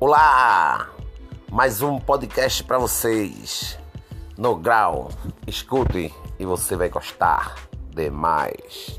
Olá! Mais um podcast para vocês. No grau, escute e você vai gostar demais.